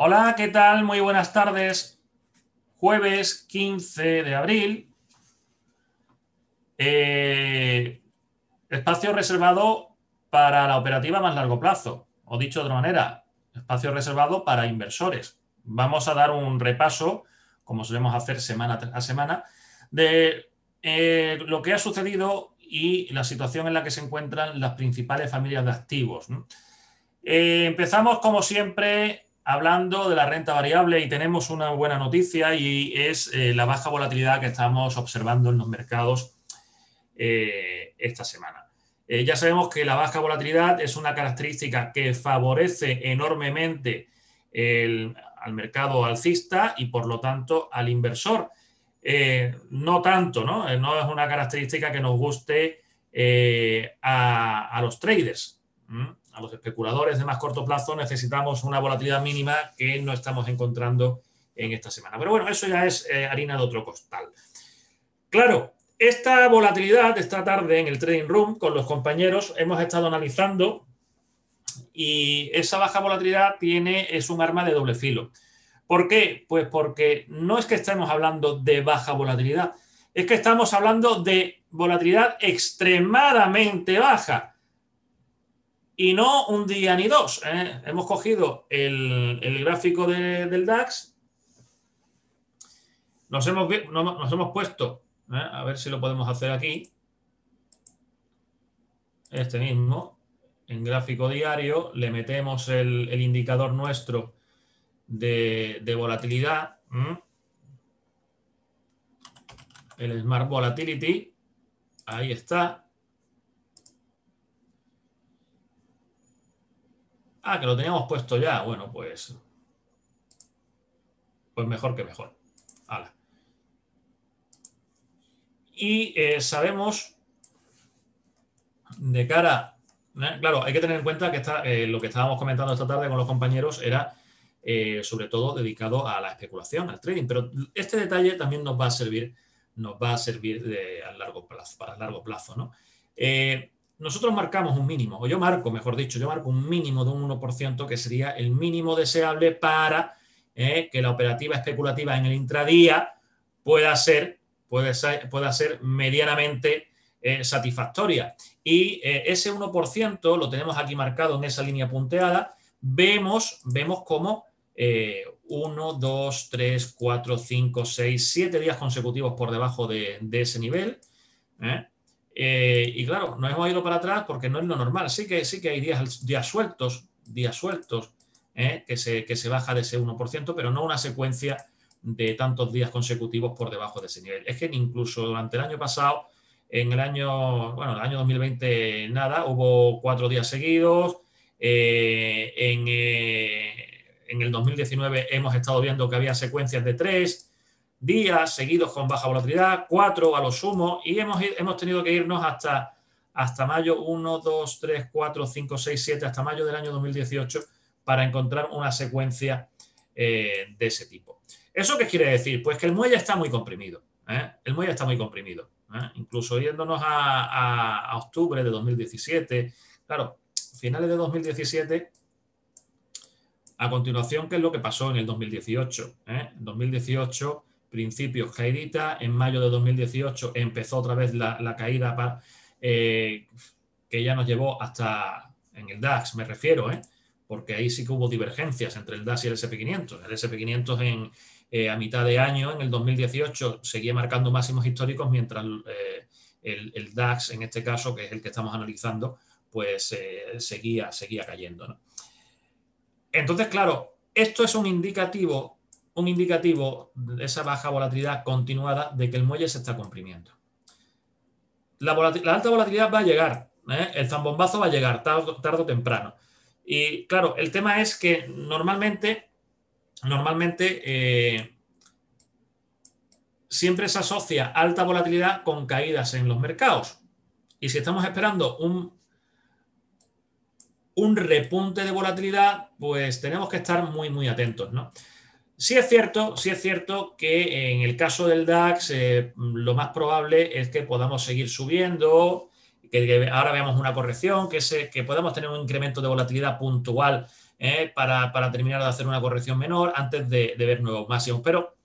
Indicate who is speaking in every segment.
Speaker 1: Hola, ¿qué tal? Muy buenas tardes. Jueves 15 de abril. Eh, espacio reservado para la operativa más largo plazo. O dicho de otra manera, espacio reservado para inversores. Vamos a dar un repaso, como solemos hacer semana a semana, de eh, lo que ha sucedido y la situación en la que se encuentran las principales familias de activos. Eh, empezamos, como siempre, hablando de la renta variable y tenemos una buena noticia y es eh, la baja volatilidad que estamos observando en los mercados eh, esta semana. Eh, ya sabemos que la baja volatilidad es una característica que favorece enormemente al mercado alcista y por lo tanto al inversor. no tanto, ¿no? No es una característica que nos guste a, los traders a los especuladores de más corto plazo necesitamos una volatilidad mínima que no estamos encontrando en esta semana. Pero bueno, eso ya es eh, harina de otro costal. Claro, esta volatilidad esta tarde en el trading room con los compañeros hemos estado analizando y esa baja volatilidad tiene, es un arma de doble filo. ¿Por qué? Pues porque no es que estemos hablando de baja volatilidad, es que estamos hablando de volatilidad extremadamente baja y no un día ni dos. ¿eh? Hemos cogido el, gráfico del DAX, nos hemos, nos hemos puesto, ¿eh? a ver si lo podemos hacer aquí, este mismo, en gráfico diario, le metemos el, indicador nuestro de, volatilidad, el Smart Volatility, ahí está, Ah, que lo teníamos puesto ya. Bueno, pues. Pues mejor que mejor. Y eh, sabemos de cara. ¿eh? Claro, hay que tener en cuenta que eh, lo que estábamos comentando esta tarde con los compañeros era sobre todo dedicado a la especulación, al trading. Pero este detalle también nos va a servir, nos va a servir a largo plazo, para largo plazo, ¿no? Nosotros marcamos un mínimo, o yo marco, mejor dicho, yo marco un mínimo de un 1% que sería el mínimo deseable para eh, que la operativa especulativa en el intradía pueda ser, puede ser, pueda ser medianamente eh, satisfactoria. Y eh, ese 1% lo tenemos aquí marcado en esa línea punteada. Vemos, vemos cómo 1, 2, 3, 4, 5, 6, 7 días consecutivos por debajo de, de ese nivel. Eh, y claro, nos hemos ido para atrás porque no es lo normal. Sí que, sí que hay días, días sueltos, días sueltos, eh, que, se, que se baja de ese 1%, pero no una secuencia de tantos días consecutivos por debajo de ese nivel. Es que incluso durante el año pasado, en el año, bueno, el año 2020 nada, hubo cuatro días seguidos. Eh, en, en el 2019 hemos estado viendo que había secuencias de tres días seguidos con baja volatilidad, cuatro a lo sumo, y hemos, hemos tenido que irnos hasta, hasta mayo 1, 2, 3, 4, 5, 6, 7, hasta mayo del año 2018 para encontrar una secuencia eh, de ese tipo. ¿Eso qué quiere decir? Pues que el muelle está muy comprimido. ¿eh? El muelle está muy comprimido. ¿eh? Incluso yéndonos a, a, octubre de 2017, claro, finales de 2017 a continuación, ¿qué es lo que pasó en el 2018? En 2018 principios caidita, en mayo de 2018 empezó otra vez la, caída eh, que ya nos llevó hasta en el DAX, me refiero, ¿eh? porque ahí sí que hubo divergencias entre el DAX y el SP500. El SP500 en, eh, a mitad de año, en el 2018, seguía marcando máximos históricos, mientras el, DAX, en este caso, que es el que estamos analizando, pues seguía, seguía cayendo. Entonces, claro, esto es un indicativo un indicativo de esa baja volatilidad continuada de que el muelle se está comprimiendo. La, alta volatilidad va a llegar, ¿eh? el zambombazo va a llegar tarde, o temprano. Y claro, el tema es que normalmente, normalmente eh, siempre se asocia alta volatilidad con caídas en los mercados. Y si estamos esperando un, un repunte de volatilidad, pues tenemos que estar muy, muy atentos, ¿no? Sí es cierto, sí es cierto que en el caso del DAX eh, lo más probable es que podamos seguir subiendo, que, ahora veamos una corrección, que, se, que podamos tener un incremento de volatilidad puntual para, terminar de hacer una corrección menor antes de, de ver nuevos máximos. Pero,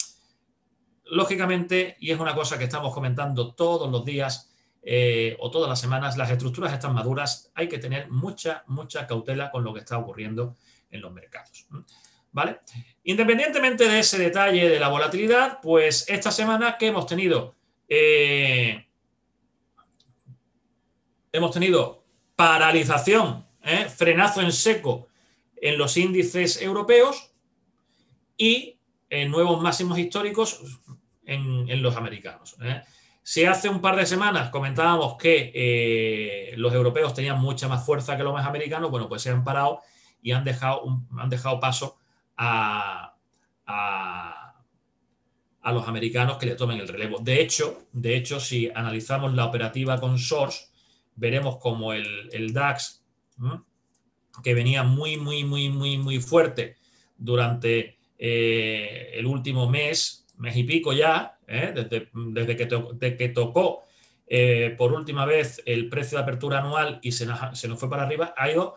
Speaker 1: lógicamente, y es una cosa que estamos comentando todos los días, eh, o todas las semanas, las estructuras están maduras, hay que tener mucha, mucha cautela con lo que está ocurriendo en los mercados. ¿Vale? Independientemente de ese detalle de la volatilidad, pues esta semana que hemos tenido, eh, hemos tenido paralización, ¿eh? frenazo en seco en los índices europeos y nuevos máximos históricos en, los americanos. Si hace un par de semanas comentábamos que eh, los europeos tenían mucha más fuerza que los más americanos, bueno, pues se han parado y han dejado, han dejado paso a, los americanos que le tomen el relevo. De hecho, de hecho, si analizamos la operativa con Source, veremos como el, DAX, que venía muy, muy, muy, muy, muy fuerte durante eh, el último mes, mes y pico ya, ¿eh? desde, desde, que que tocó eh, por última vez el precio de apertura anual y se se nos fue para arriba, ha ido...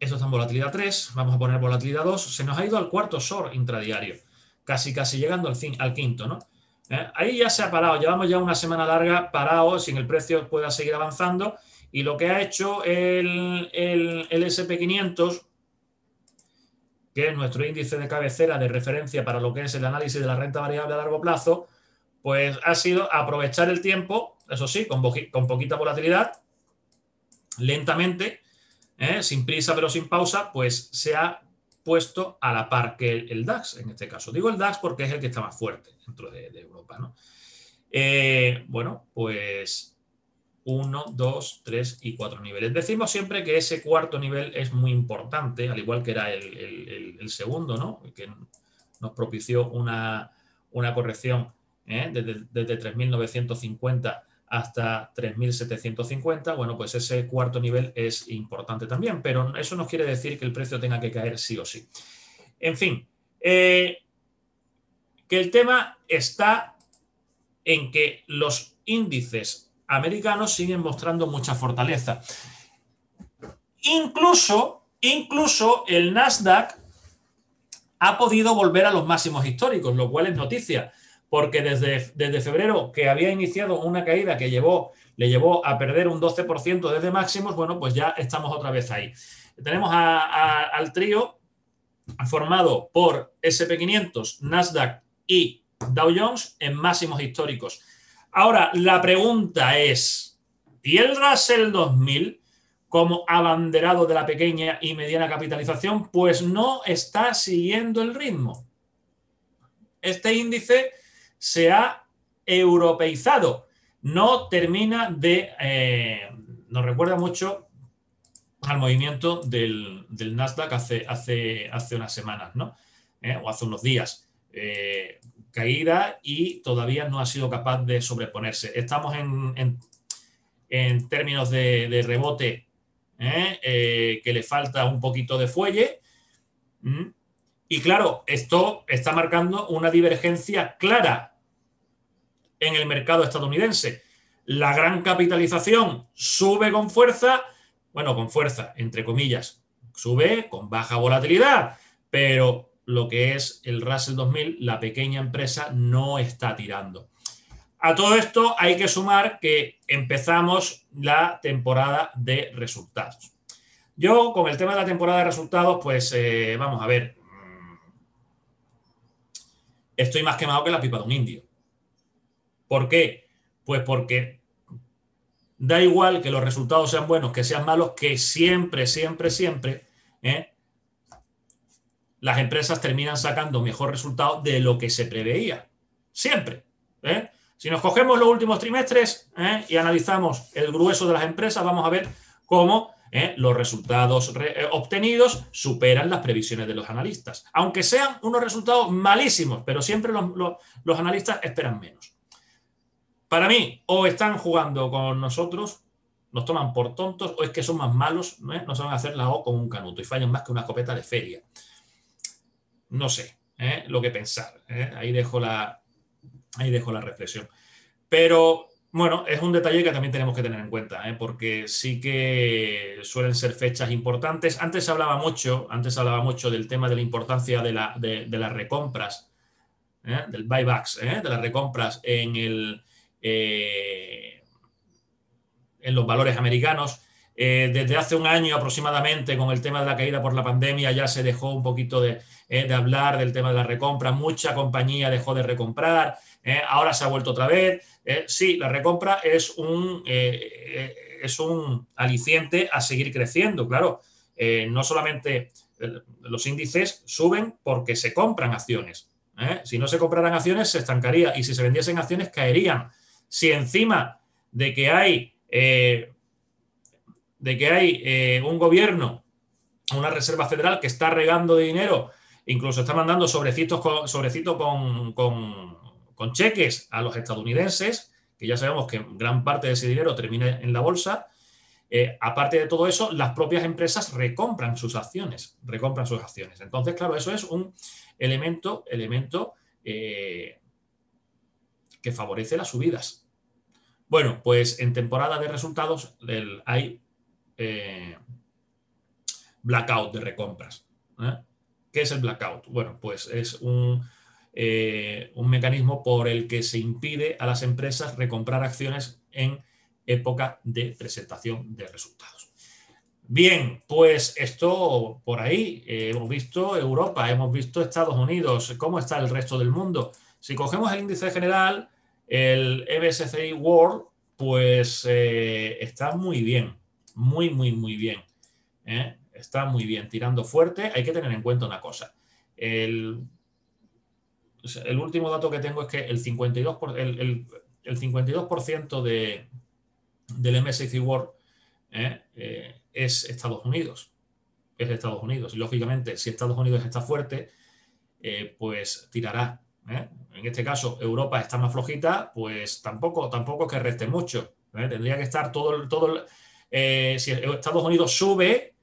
Speaker 1: Esto está en volatilidad 3, vamos a poner volatilidad 2, se nos ha ido al cuarto short intradiario, casi casi llegando al, fin, al quinto, ¿no? ¿Eh? Ahí ya se ha parado, llevamos ya una semana larga parado sin el precio pueda seguir avanzando y lo que ha hecho el, el, el SP500 que es nuestro índice de cabecera de referencia para lo que es el análisis de la renta variable a largo plazo, pues ha sido aprovechar el tiempo, eso sí, con, con poquita volatilidad, lentamente, ¿eh? sin prisa pero sin pausa, pues se ha puesto a la par que el, DAX en este caso. Digo el DAX porque es el que está más fuerte dentro de, Europa. ¿no? Eh, bueno, pues 1, 2, 3 y 4 niveles. Decimos siempre que ese cuarto nivel es muy importante, al igual que era el, segundo, ¿no? que nos propició una, corrección ¿eh? desde, desde 3.950 hasta 3.750. Bueno, pues ese cuarto nivel es importante también, pero eso no quiere decir que el precio tenga que caer sí o sí. En fin, eh, que el tema está en que los índices americanos siguen mostrando mucha fortaleza. Incluso, incluso el Nasdaq ha podido volver a los máximos históricos, lo cual es noticia, porque desde, desde febrero, que había iniciado una caída que llevó, le llevó a perder un 12% desde máximos, bueno, pues ya estamos otra vez ahí. Tenemos al trío formado por SP500, Nasdaq y Dow Jones en máximos históricos. Ahora, la pregunta es, ¿y el Russell 2000 como abanderado de la pequeña y mediana capitalización? Pues no está siguiendo el ritmo. Este índice se ha europeizado, no termina de... Eh, nos recuerda mucho al movimiento del, Nasdaq hace, hace, hace unas semanas, ¿no? Eh, o hace unos días. Eh, caída y todavía no ha sido capaz de sobreponerse. Estamos en, en, términos de, rebote ¿eh? Eh, que le falta un poquito de fuelle. Y claro, esto está marcando una divergencia clara en el mercado estadounidense. La gran capitalización sube con fuerza, bueno, con fuerza, entre comillas, sube con baja volatilidad, pero lo que es el Russell 2000, la pequeña empresa no está tirando. A todo esto hay que sumar que empezamos la temporada de resultados. Yo con el tema de la temporada de resultados, pues eh, vamos a ver, estoy más quemado que la pipa de un indio. ¿Por qué? Pues porque da igual que los resultados sean buenos, que sean malos, que siempre, siempre, siempre, ¿eh? las empresas terminan sacando mejor resultado de lo que se preveía. Siempre. ¿eh? Si nos cogemos los últimos trimestres ¿eh? y analizamos el grueso de las empresas, vamos a ver cómo los resultados obtenidos superan las previsiones de los analistas. Aunque sean unos resultados malísimos, pero siempre los, analistas esperan menos. Para mí, o están jugando con nosotros, nos toman por tontos, o es que son más malos, ¿no? a hacer la O con un canuto y fallan más que una escopeta de feria no sé ¿eh? lo que pensar. ¿eh? Ahí, dejo la, ahí dejo la reflexión. Pero Bueno, es un detalle que también tenemos que tener en cuenta, ¿eh? porque sí que suelen ser fechas importantes. Antes hablaba mucho, antes hablaba mucho del tema de la importancia de, las recompras, del buybacks, de las recompras en, el, en los valores americanos. desde hace un año aproximadamente, con el tema de la caída por la pandemia, ya se dejó un poquito de, de hablar del tema de la recompra. Mucha compañía dejó de recomprar, ahora se ha vuelto otra vez eh, sí, la recompra es un, eh, eh, es un aliciente a seguir creciendo, claro. no solamente los índices suben porque se compran acciones. Si no se compraran acciones, se estancaría y si se vendiesen acciones, caerían. Si encima de que hay, de que hay un gobierno, una reserva federal que está regando dinero, incluso está mandando sobrecitos con, sobrecito con con cheques a los estadounidenses, que ya sabemos que gran parte de ese dinero termina en la bolsa. Eh, aparte de todo eso, las propias empresas recompran sus acciones, recompran sus acciones. Entonces, claro, eso es un elemento, elemento eh, que favorece las subidas. Bueno, pues en temporada de resultados hay eh, blackout de recompras. ¿Qué es el blackout? Bueno, pues es un, eh, un mecanismo por el que se impide a las empresas recomprar acciones en época de presentación de resultados. Bien, pues esto por ahí, eh, hemos visto Europa, hemos visto Estados Unidos, cómo está el resto del mundo. Si cogemos el índice general, el MSCI World, pues eh, está muy bien, muy, muy, muy bien. Está muy bien, tirando fuerte. Hay que tener en cuenta una cosa. El el último dato que tengo es que el 52%, el, el, 52 de, del MSCI World eh, eh, es Estados Unidos. Es Estados Unidos. Y lógicamente, si Estados Unidos está fuerte, eh, pues tirará. En este caso, Europa está más flojita, pues tampoco, tampoco que reste mucho. Tendría que estar todo, todo si Estados Unidos sube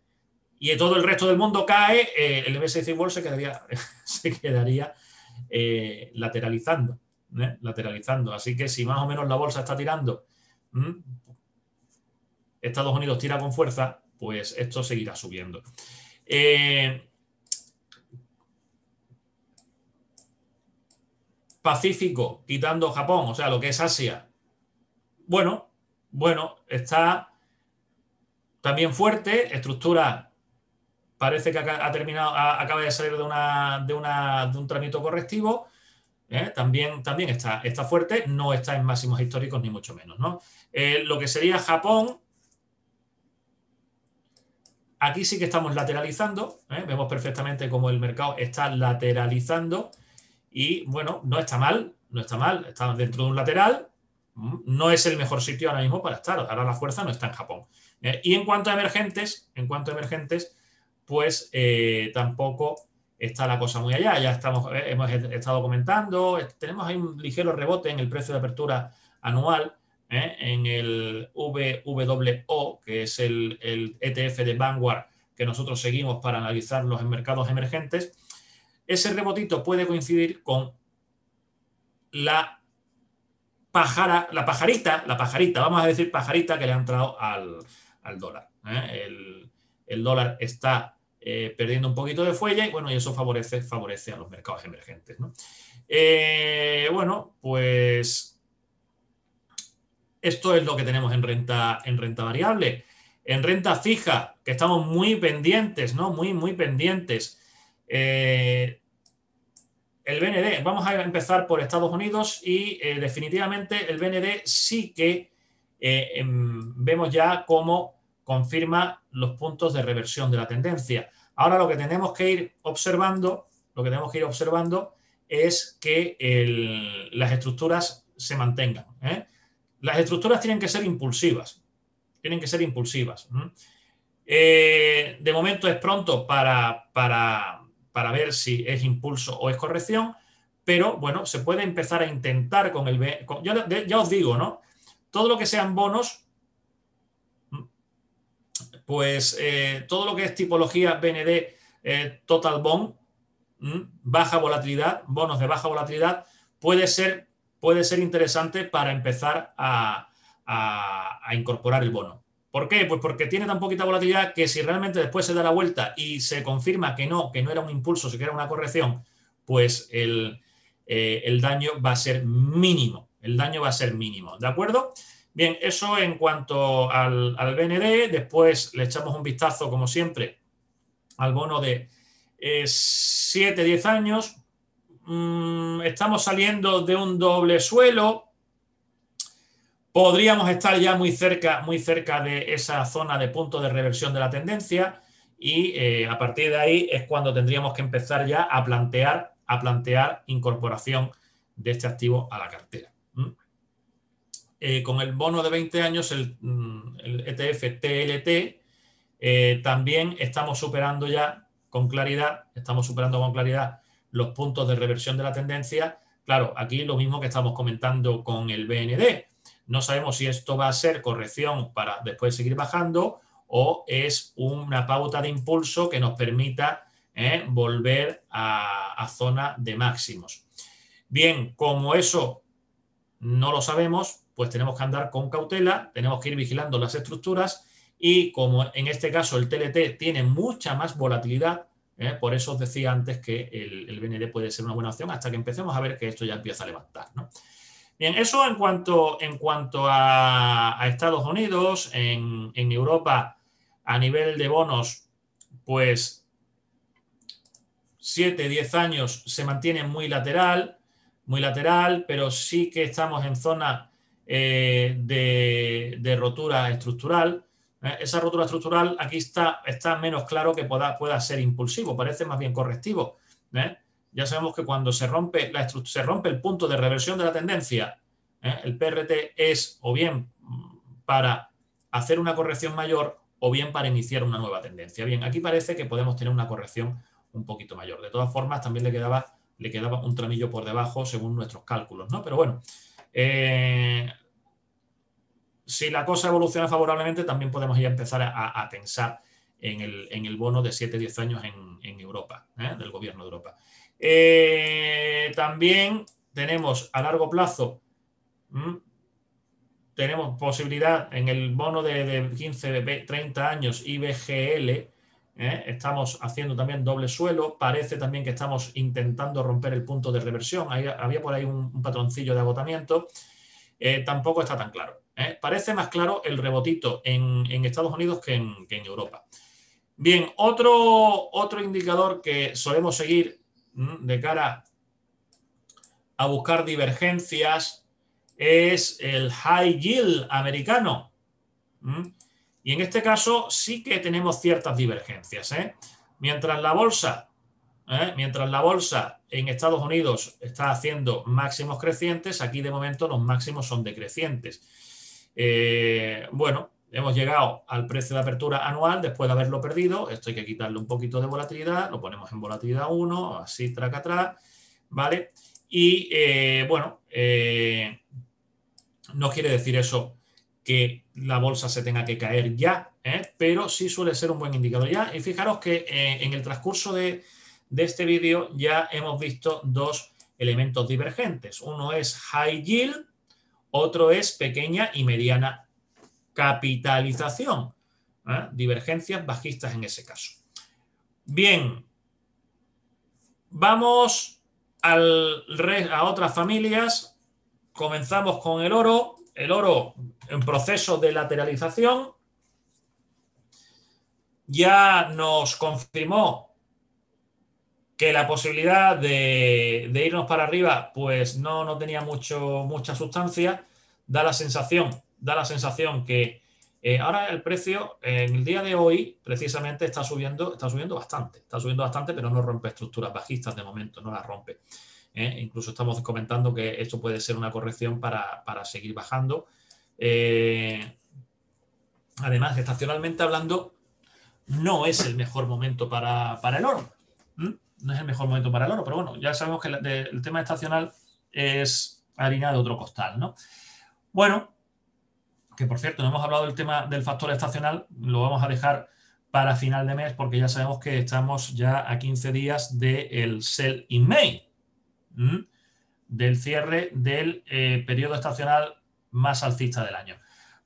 Speaker 1: y todo el resto del mundo cae, el MSCI World se quedaría, se quedaría eh, lateralizando, ¿eh? lateralizando. Así que si más o menos la bolsa está tirando, Estados Unidos tira con fuerza, pues esto seguirá subiendo. Eh, Pacífico, quitando Japón, o sea, lo que es Asia. Bueno, bueno, está también fuerte, estructura parece que ha terminado, acaba de salir de, una, de, un trámite correctivo. ¿eh? También, también está, está, fuerte, no está en máximos históricos ni mucho menos. ¿no? Eh, lo que sería Japón, aquí sí que estamos lateralizando, ¿eh? vemos perfectamente cómo el mercado está lateralizando y bueno, no está mal, no está mal, está dentro de un lateral, no es el mejor sitio ahora mismo para estar, ahora la fuerza no está en Japón. y en cuanto a emergentes, en cuanto a emergentes, pues eh, tampoco está la cosa muy allá. Ya estamos, eh, hemos estado comentando, tenemos ahí un ligero rebote en el precio de apertura anual, eh, en el VWO, que es el, ETF de Vanguard que nosotros seguimos para analizar los mercados emergentes. Ese rebotito puede coincidir con la pajara, la pajarita, la pajarita, vamos a decir pajarita que le ha entrado al, dólar. El, el, dólar está eh, perdiendo un poquito de fuelle y bueno, y eso favorece, favorece a los mercados emergentes. Eh, bueno, pues esto es lo que tenemos en renta, en renta variable. En renta fija, que estamos muy pendientes, ¿no? Muy, muy pendientes. Eh, el BND, vamos a empezar por Estados Unidos y definitivamente el BND sí que em, vemos ya cómo confirma los puntos de reversión de la tendencia. Ahora lo que tenemos que ir observando, lo que tenemos que ir observando es que las estructuras se mantengan. ¿eh? Las estructuras tienen que ser impulsivas, tienen que ser impulsivas. Eh, de momento es pronto para, para, ver si es impulso o es corrección, pero bueno, se puede empezar a intentar con el... ya, ya os digo, ¿no? Todo lo que sean bonos pues eh, todo lo que es tipología BND eh, Total Bond, baja volatilidad, bonos de baja volatilidad, puede ser puede ser interesante para empezar a, a incorporar el bono. ¿Por qué? Pues porque tiene tan poquita volatilidad que si realmente después se da la vuelta y se confirma que no, que no era un impulso, sino que era una corrección, pues el, eh, el daño va a ser mínimo. El daño va a ser mínimo, ¿de acuerdo? Bien, eso en cuanto al, al BND. Después le echamos un vistazo, como siempre, al bono de 7-10 eh, años. Mm, estamos saliendo de un doble suelo. Podríamos estar ya muy cerca, muy cerca de esa zona de punto de reversión de la tendencia y eh, a partir de ahí es cuando tendríamos que empezar ya a plantear a plantear incorporación de este activo a la cartera. Eh, con el bono de 20 años, el, ETF mm, e TLT, eh, también estamos superando ya con claridad, estamos superando con claridad los puntos de reversión de la tendencia. Claro, aquí lo mismo que estamos comentando con el BND. No sabemos si esto va a ser corrección para después seguir bajando o es una pauta de impulso que nos permita ¿eh? volver a, zona de máximos. Bien, como eso no lo sabemos, pues tenemos que andar con cautela, tenemos que ir vigilando las estructuras y como en este caso el TLT tiene mucha más volatilidad, ¿eh? por eso os decía antes que el, BND puede ser una buena opción hasta que empecemos a ver que esto ya empieza a levantar. Bien, eso en cuanto, en cuanto a, Estados Unidos, en, en Europa, a nivel de bonos, pues 7, 10 años se mantiene muy lateral, muy lateral, pero sí que estamos en zona eh, de, rotura estructural. ¿eh? esa rotura estructural aquí está, está menos claro que pueda, pueda ser impulsivo, parece más bien correctivo. ¿eh? Ya sabemos que cuando se rompe, la se rompe el punto de reversión de la tendencia, el PRT es o bien para hacer una corrección mayor o bien para iniciar una nueva tendencia. Bien, aquí parece que podemos tener una corrección un poquito mayor. De todas formas, también le quedaba, le quedaba un tramillo por debajo según nuestros cálculos, ¿no? Pero bueno, eh, si la cosa evoluciona favorablemente, también podemos ya empezar a, pensar en el, bono de 7-10 años en, Europa, ¿eh? del gobierno de Europa. Eh, también tenemos a largo plazo, tenemos posibilidad en el bono de, de 15, 30 años IBGL, ¿eh? Estamos haciendo también doble suelo. Parece también que estamos intentando romper el punto de reversión. había por ahí un, patroncillo de agotamiento. Eh, tampoco está tan claro. Parece más claro el rebotito en, Estados Unidos que en, Europa. Bien, otro, otro indicador que solemos seguir de cara a buscar divergencias es el high yield americano. Y en este caso sí que tenemos ciertas divergencias. ¿eh? Mientras la bolsa, ¿eh? mientras la bolsa en Estados Unidos está haciendo máximos crecientes, aquí de momento los máximos son decrecientes. Eh, bueno, hemos llegado al precio de apertura anual después de haberlo perdido. Esto hay que quitarle un poquito de volatilidad, lo ponemos en volatilidad 1, así traca atrás, ¿vale? Y bueno, no quiere decir eso que la bolsa se tenga que caer ya, ¿eh? pero sí suele ser un buen indicador ya. Y fijaros que eh, en el transcurso de, este vídeo ya hemos visto dos elementos divergentes. Uno es high yield, otro es pequeña y mediana capitalización. ¿eh? Divergencias bajistas en ese caso. Bien, vamos a otras familias. Comenzamos con el oro el oro en proceso de lateralización ya nos confirmó que la posibilidad de, irnos para arriba pues no, no tenía mucho, mucha sustancia. Da la sensación, da la sensación que eh, ahora el precio en el día de hoy precisamente está subiendo, está subiendo bastante, está subiendo bastante, pero no rompe estructuras bajistas de momento, no las rompe. ¿eh? Incluso estamos comentando que esto puede ser una corrección para, seguir bajando. Eh, además, estacionalmente hablando, no es el mejor momento para, el oro. No es el mejor momento para el oro, pero bueno, ya sabemos que el, tema estacional es harina de otro costal, ¿no? Bueno, que por cierto, no hemos hablado del tema del factor estacional, lo vamos a dejar para final de mes porque ya sabemos que estamos ya a 15 días del sell in May. del cierre del eh, periodo estacional más alcista del año.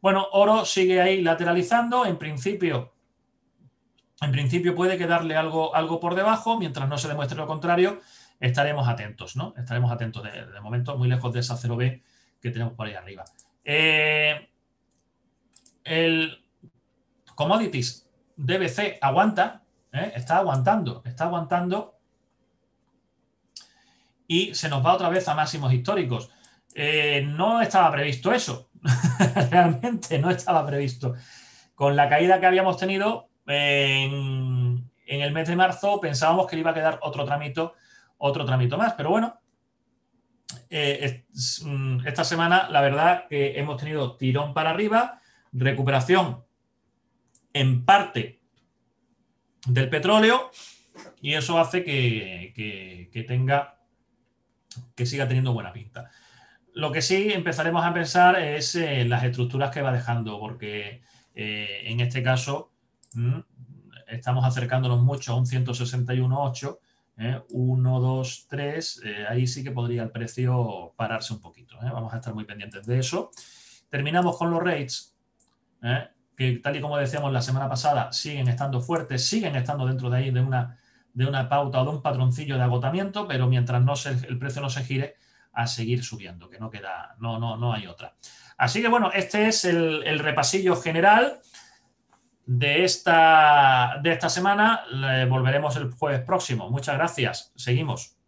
Speaker 1: Bueno, oro sigue ahí lateralizando, en principio, en principio puede quedarle algo, algo por debajo, mientras no se demuestre lo contrario, estaremos atentos, ¿no? Estaremos atentos de, momento, muy lejos de esa 0B que tenemos por ahí arriba. Eh, el commodities DBC aguanta, ¿eh? está aguantando, está aguantando y se nos va otra vez a máximos históricos. Eh, no estaba previsto eso, realmente no estaba previsto. Con la caída que habíamos tenido en, el mes de marzo pensábamos que le iba a quedar otro trámite, otro trámite más, pero bueno, eh, mm, esta semana la verdad que hemos tenido tirón para arriba, recuperación en parte del petróleo y eso hace que, que tenga que siga teniendo buena pinta. Lo que sí empezaremos a pensar es en las estructuras que va dejando, porque eh, en este caso mm, estamos acercándonos mucho a un 161.8, 1, 2, 3, ahí sí que podría el precio pararse un poquito. ¿eh? Vamos a estar muy pendientes de eso. Terminamos con los rates, ¿eh? que tal y como decíamos la semana pasada, siguen estando fuertes, siguen estando dentro de ahí de una, de una pauta o de un patroncillo de agotamiento, pero mientras no el precio no se gire, a seguir subiendo, que no queda, no, no, no hay otra. Así que bueno, este es el, repasillo general de esta, de esta semana. volveremos el jueves próximo. Muchas gracias. Seguimos.